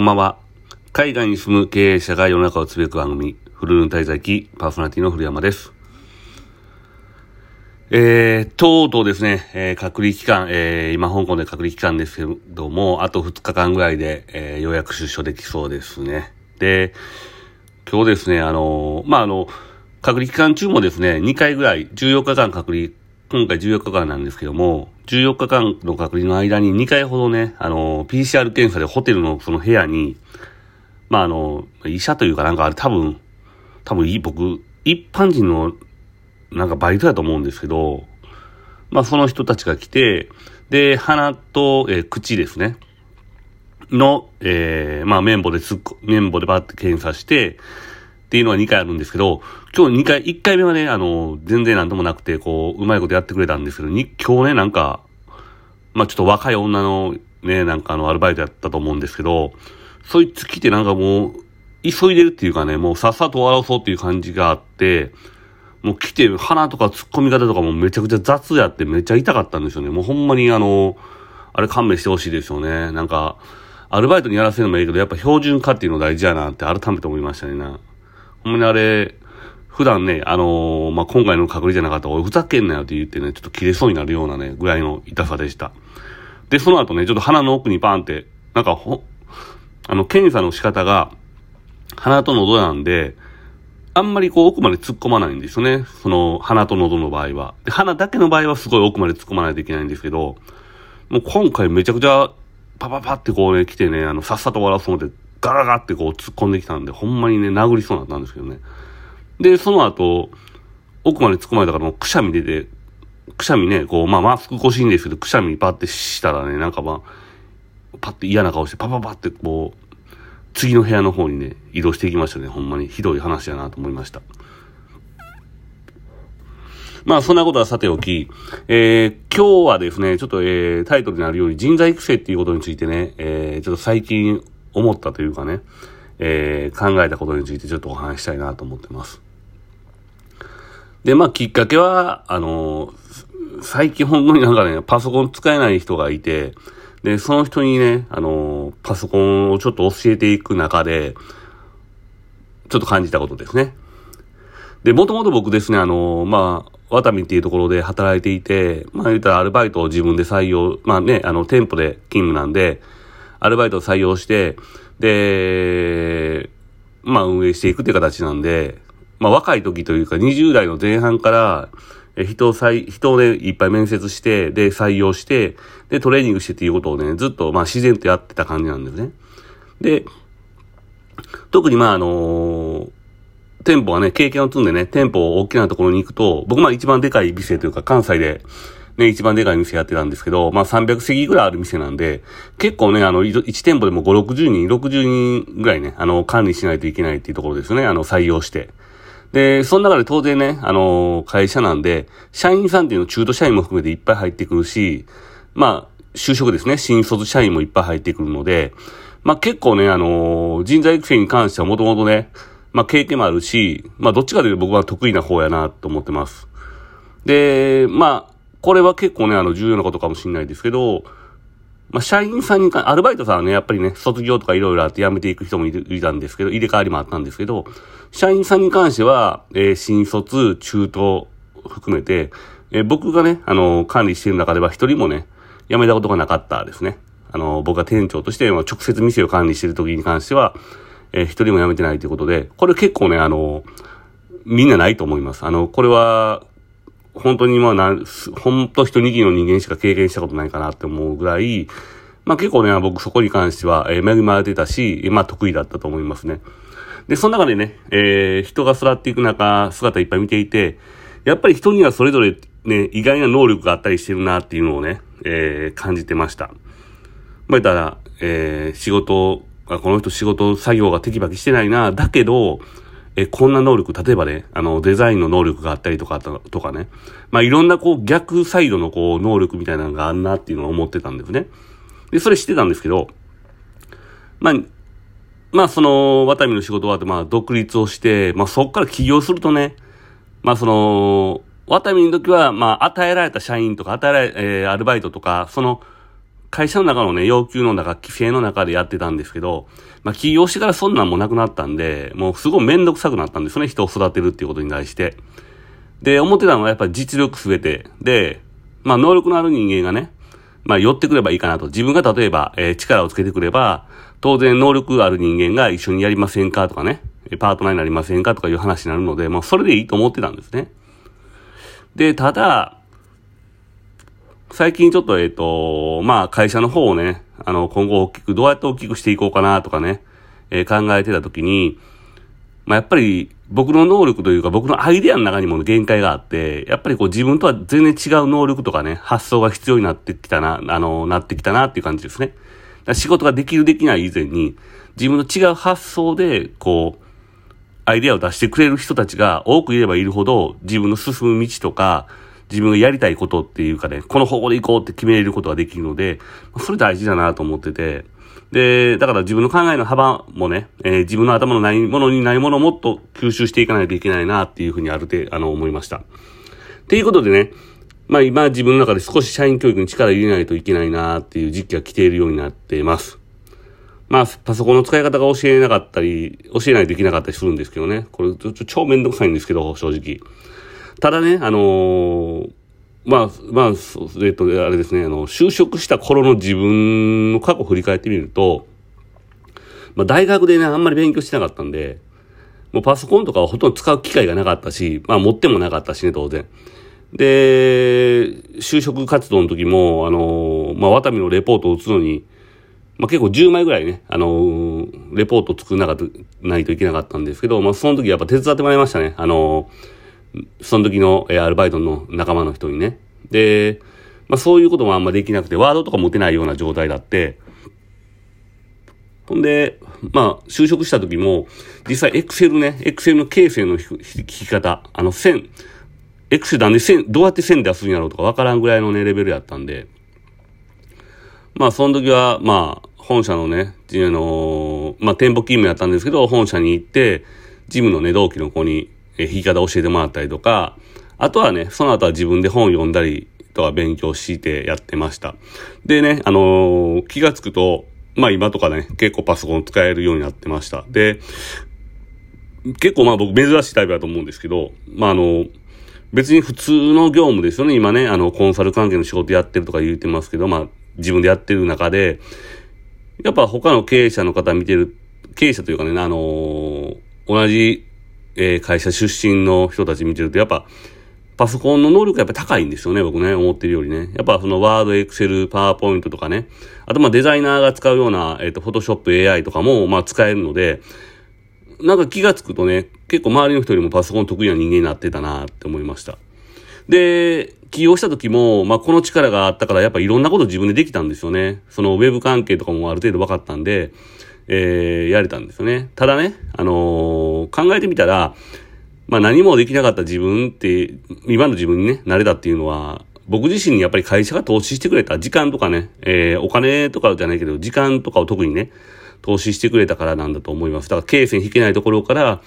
こんばんは。海外に住む経営者が世の中をつぶやく番組、フルーン滞在記パーソナリティの古山です。えー、とうとうですね、えー、隔離期間、えー、今香港で隔離期間ですけども、あと2日間ぐらいで、えー、ようやく出所できそうですね。で、今日ですね、あのー、まあ、あの、隔離期間中もですね、2回ぐらい、14日間隔離、今回14日間なんですけども、14日間の隔離の間に2回ほどね、あの、PCR 検査でホテルのその部屋に、まあ、あの、医者というかなんかあれ多分、多分いい、僕、一般人のなんかバイトやと思うんですけど、まあその人たちが来て、で、鼻と、えー、口ですね。の、えー、まあ綿棒でつっこ、綿棒でバッて検査して、っていうのは2回あるんですけど、今日2回、1回目はね、あの、全然なんともなくて、こう、うまいことやってくれたんですけど、に今日ね、なんか、まあちょっと若い女のね、なんかあの、アルバイトやったと思うんですけど、そいつ来てなんかもう、急いでるっていうかね、もうさっさと終わらそうっていう感じがあって、もう来て、鼻とか突っ込み方とかもめちゃくちゃ雑やってめっちゃ痛かったんですよね。もうほんまにあの、あれ勘弁してほしいですよね。なんか、アルバイトにやらせるのもいいけど、やっぱ標準化っていうの大事やなって改めて思いましたねな。ほんまにあれ、普段ね、あのー、まあ、今回の隔離じゃなかったら、俺ふざけんなよって言ってね、ちょっと切れそうになるようなね、ぐらいの痛さでした。で、その後ね、ちょっと鼻の奥にバーンって、なんかほ、あの、検査の仕方が、鼻と喉なんで、あんまりこう奥まで突っ込まないんですよね。その鼻と喉の場合は。で、鼻だけの場合はすごい奥まで突っ込まないといけないんですけど、もう今回めちゃくちゃパパパってこうね、来てね、あの、さっさと終わらそうってガラガラってこう突っ込んできたんで、ほんまにね、殴りそうになったんですけどね。で、その後、奥まで突っ込まれたからもうくしゃみ出て、くしゃみね、こう、まあマスク越しいんですけど、くしゃみパってしたらね、なんかまあ、パって嫌な顔してパパパってこう、次の部屋の方にね、移動していきましたね。ほんまにひどい話やなと思いました。まあ、そんなことはさておき、えー、今日はですね、ちょっと、えー、タイトルになるように人材育成っていうことについてね、えー、ちょっと最近思ったというかね、えー、考えたことについてちょっとお話したいなと思ってます。で、まあ、きっかけは、あの最近本当になんかね、パソコン使えない人がいて、で、その人にね、あの、パソコンをちょっと教えていく中で、ちょっと感じたことですね。で、もともと僕ですね、あの、まあ、ワタミっていうところで働いていて、まあ言ったらアルバイトを自分で採用、まあね、あの、店舗で勤務なんで、アルバイトを採用して、で、まあ運営していくっていう形なんで、まあ若い時というか20代の前半から、人を採、人をね、いっぱい面接して、で、採用して、で、トレーニングしてっていうことをね、ずっと、まあ、自然とやってた感じなんですね。で、特にまあ、あのー、店舗はね、経験を積んでね、店舗を大きなところに行くと、僕まあ一番でかい店というか、関西で、ね、一番でかい店やってたんですけど、まあ300席ぐらいある店なんで、結構ね、あの、1店舗でも5、60人、60人ぐらいね、あの、管理しないといけないっていうところですね、あの、採用して。で、その中で当然ね、あの、会社なんで、社員さんっていうの中途社員も含めていっぱい入ってくるし、まあ、就職ですね、新卒社員もいっぱい入ってくるので、まあ結構ね、あの、人材育成に関してはもともとね、まあ経験もあるし、まあどっちかというと僕は得意な方やなと思ってます。で、ま、これは結構ね、あの、重要なことかもしれないですけど、まあ、社員さんにか、アルバイトさんはね、やっぱりね、卒業とかいろいろあって辞めていく人もいたんですけど、入れ替わりもあったんですけど、社員さんに関しては、えー、新卒、中途含めて、えー、僕がね、あのー、管理している中では一人もね、辞めたことがなかったですね。あの僕が店長として、直接店を管理している時に関しては、え一人も辞めてないということで、これ結構ね、あのみんなないと思います。あの、これは、本当にまあな、本当一握りの人間しか経験したことないかなって思うぐらい、まあ結構ね、僕そこに関しては、えー、恵まれてたし、まあ得意だったと思いますね。で、その中でね、えー、人が育っていく中、姿いっぱい見ていて、やっぱり人にはそれぞれね、意外な能力があったりしてるなっていうのをね、えー、感じてました。まあ言ったら、えー、仕事、この人仕事、作業がテキパキしてないな、だけど、え、こんな能力、例えばね、あの、デザインの能力があったりとか、とかね。まあ、いろんなこう、逆サイドのこう、能力みたいなのがあんなっていうのを思ってたんですね。で、それ知ってたんですけど、まあ、まあ、その、ワタミの仕事は、まあ、独立をして、まあ、そっから起業するとね、まあ、その、ワタミの時は、まあ、与えられた社員とか、与えられ、えー、アルバイトとか、その、会社の中のね、要求の中、規制の中でやってたんですけど、まあ、起業してからそんなんもなくなったんで、もうすごいめんどくさくなったんですよね、人を育てるっていうことに対して。で、思ってたのはやっぱ実力すべて。で、まあ、能力のある人間がね、まあ、寄ってくればいいかなと。自分が例えば、えー、力をつけてくれば、当然能力がある人間が一緒にやりませんかとかね、パートナーになりませんかとかいう話になるので、もうそれでいいと思ってたんですね。で、ただ、最近ちょっと、えっ、と、まあ、会社の方をね、あの、今後大きく、どうやって大きくしていこうかなとかね、えー、考えてたときに、まあ、やっぱり僕の能力というか僕のアイデアの中にも限界があって、やっぱりこう自分とは全然違う能力とかね、発想が必要になってきたな、あの、なってきたなっていう感じですね。仕事ができるできない以前に、自分の違う発想で、こう、アイデアを出してくれる人たちが多くいればいるほど、自分の進む道とか、自分がやりたいことっていうかね、この方向で行こうって決めれることができるので、それ大事だなと思ってて、で、だから自分の考えの幅もね、えー、自分の頭のないものにないものをもっと吸収していかないといけないなっていうふうにある程度、あの、思いました。っていうことでね、まあ今自分の中で少し社員教育に力入れないといけないなっていう時期が来ているようになっています。まあ、パソコンの使い方が教えなかったり、教えないといけなかったりするんですけどね。これ、ちょ超めんどくさいんですけど、正直。ただね、あのー、まあ、まあ、えっと、あれですね、あの、就職した頃の自分の過去を振り返ってみると、まあ、大学でね、あんまり勉強してなかったんで、もうパソコンとかはほとんど使う機会がなかったし、まあ、持ってもなかったしね、当然。で、就職活動の時も、あの、まあ、ワタミのレポートを打つのに、まあ、結構10枚ぐらいね、あのレポート作らなかった、ないといけなかったんですけど、まあ、その時やっぱ手伝ってもらいましたね。あのその時の、えアルバイトの仲間の人にね。で、まあそういうこともあんまできなくて、ワードとか持てないような状態だって、ほんで、まあ、就職した時も、実際エクセルね、エクセルの形成の引き方、あの線、エクセルなんで線、どうやって線出すんやろうとかわからんぐらいのね、レベルやったんで、まあ、その時は、まあ、本社のね、あのまあ、店舗勤務やったんですけど、本社に行って、ジムのね、同期の子に、え弾き方教えてもらったりとか、あとはね、その後は自分で本読んだりとか勉強してやってました。でね、あのー、気がつくと、まあ今とかね、結構パソコン使えるようになってました。で、結構まあ僕珍しいタイプだと思うんですけど、まああの、別に普通の業務ですよね。今ね、あの、コンサル関係の仕事やってるとか言ってますけど、まあ自分でやってる中で、やっぱ他の経営者の方見てる、経営者というかね、あのー、同じえー、会社出身の人たち見てると、やっぱ、パソコンの能力がやっぱ高いんですよね、僕ね、思ってるよりね。やっぱそのワード、エクセル、パワーポイントとかね。あとまあデザイナーが使うような、えっ、ー、と、フォトショップ AI とかもまあ使えるので、なんか気がつくとね、結構周りの人よりもパソコン得意な人間になってたなって思いました。で、起業した時も、まあこの力があったからやっぱいろんなこと自分でできたんですよね。そのウェブ関係とかもある程度分かったんで、えー、やれたんですよね。ただね、あのー、考えてみたら、まあ何もできなかった自分って、今の自分にね、なれたっていうのは、僕自身にやっぱり会社が投資してくれた時間とかね、えー、お金とかじゃないけど、時間とかを特にね、投資してくれたからなんだと思います。だから、経線引けないところから、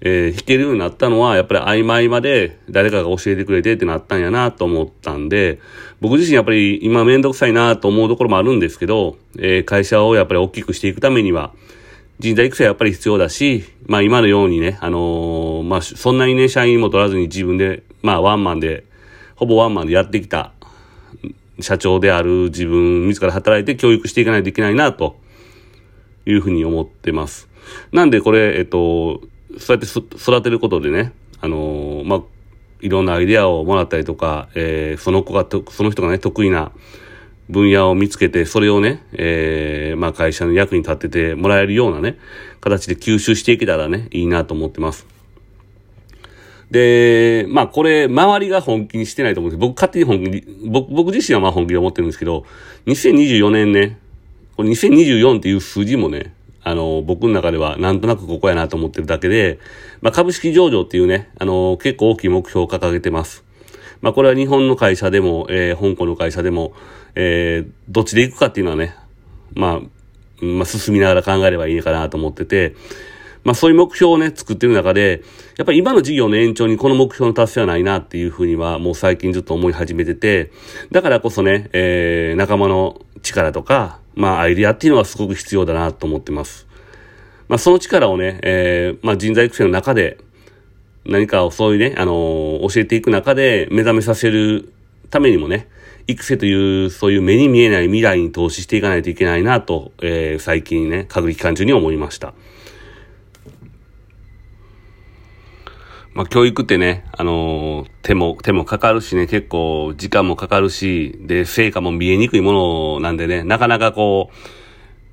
えー、弾けるようになったのは、やっぱり曖昧まで誰かが教えてくれてってなったんやなと思ったんで、僕自身やっぱり今めんどくさいなと思うところもあるんですけど、えー、会社をやっぱり大きくしていくためには、人材育成はやっぱり必要だし、まあ今のようにね、あのー、まあそんなにね、社員も取らずに自分で、まあワンマンで、ほぼワンマンでやってきた社長である自分、自ら働いて教育していかないといけないなというふうに思ってます。なんでこれ、えっと、そうやって育てることでね、あのー、まあ、いろんなアイデアをもらったりとか、えー、その子が、その人がね、得意な分野を見つけて、それをね、えー、まあ、会社の役に立っててもらえるようなね、形で吸収していけたらね、いいなと思ってます。で、まあこれ、周りが本気にしてないと思うんです僕勝手に本気に、僕、僕自身はまあ本気で思ってるんですけど、2024年ね、これ2024っていう数字もね、あの、僕の中ではなんとなくここやなと思ってるだけで、まあ、株式上場っていうね、あの、結構大きい目標を掲げてます。まあ、これは日本の会社でも、えー、香港の会社でも、えー、どっちで行くかっていうのはね、まあ、まあ、進みながら考えればいいかなと思ってて、まあそういう目標をね、作ってる中で、やっぱり今の事業の延長にこの目標の達成はないなっていうふうにはもう最近ずっと思い始めてて、だからこそね、えー、仲間の力とか、まあアイデアっていうのはすごく必要だなと思ってます。まあその力をね、えー、まあ人材育成の中で何かをそういうね、あのー、教えていく中で目覚めさせるためにもね、育成という、そういう目に見えない未来に投資していかないといけないなと、えー、最近ね、閣議期間中に思いました。まあ、教育ってね、あのー、手も、手もかかるしね、結構時間もかかるし、で、成果も見えにくいものなんでね、なかなかこ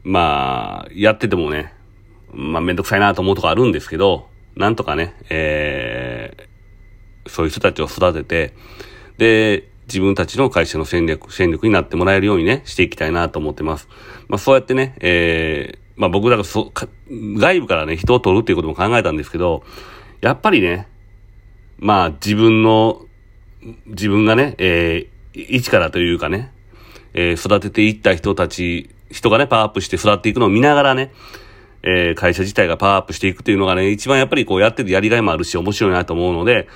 う、まあ、やっててもね、まあ、めんどくさいなと思うとこあるんですけど、なんとかね、えー、そういう人たちを育てて、で、自分たちの会社の戦略、戦力になってもらえるようにね、していきたいなと思ってます。まあ、そうやってね、えー、まあ僕だからそ、外部からね、人を取るっていうことも考えたんですけど、やっぱりね、まあ自分の、自分がね、えー、一からというかね、えー、育てていった人たち、人がね、パワーアップして育っていくのを見ながらね、えー、会社自体がパワーアップしていくっていうのがね、一番やっぱりこうやっててやりがいもあるし面白いなと思うので、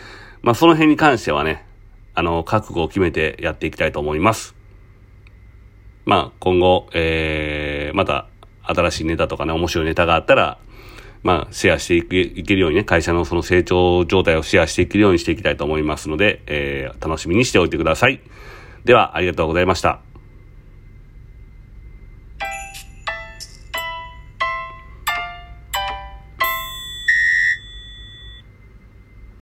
まあその辺に関してはね、あの、覚悟を決めてやっていきたいと思います。まあ今後、えー、また新しいネタとかね、面白いネタがあったら、まあ、シェアしていけいけるようにね、会社のその成長状態をシェアしていけるようにしていきたいと思いますので、えー、楽しみにしておいてください。では、ありがとうございました。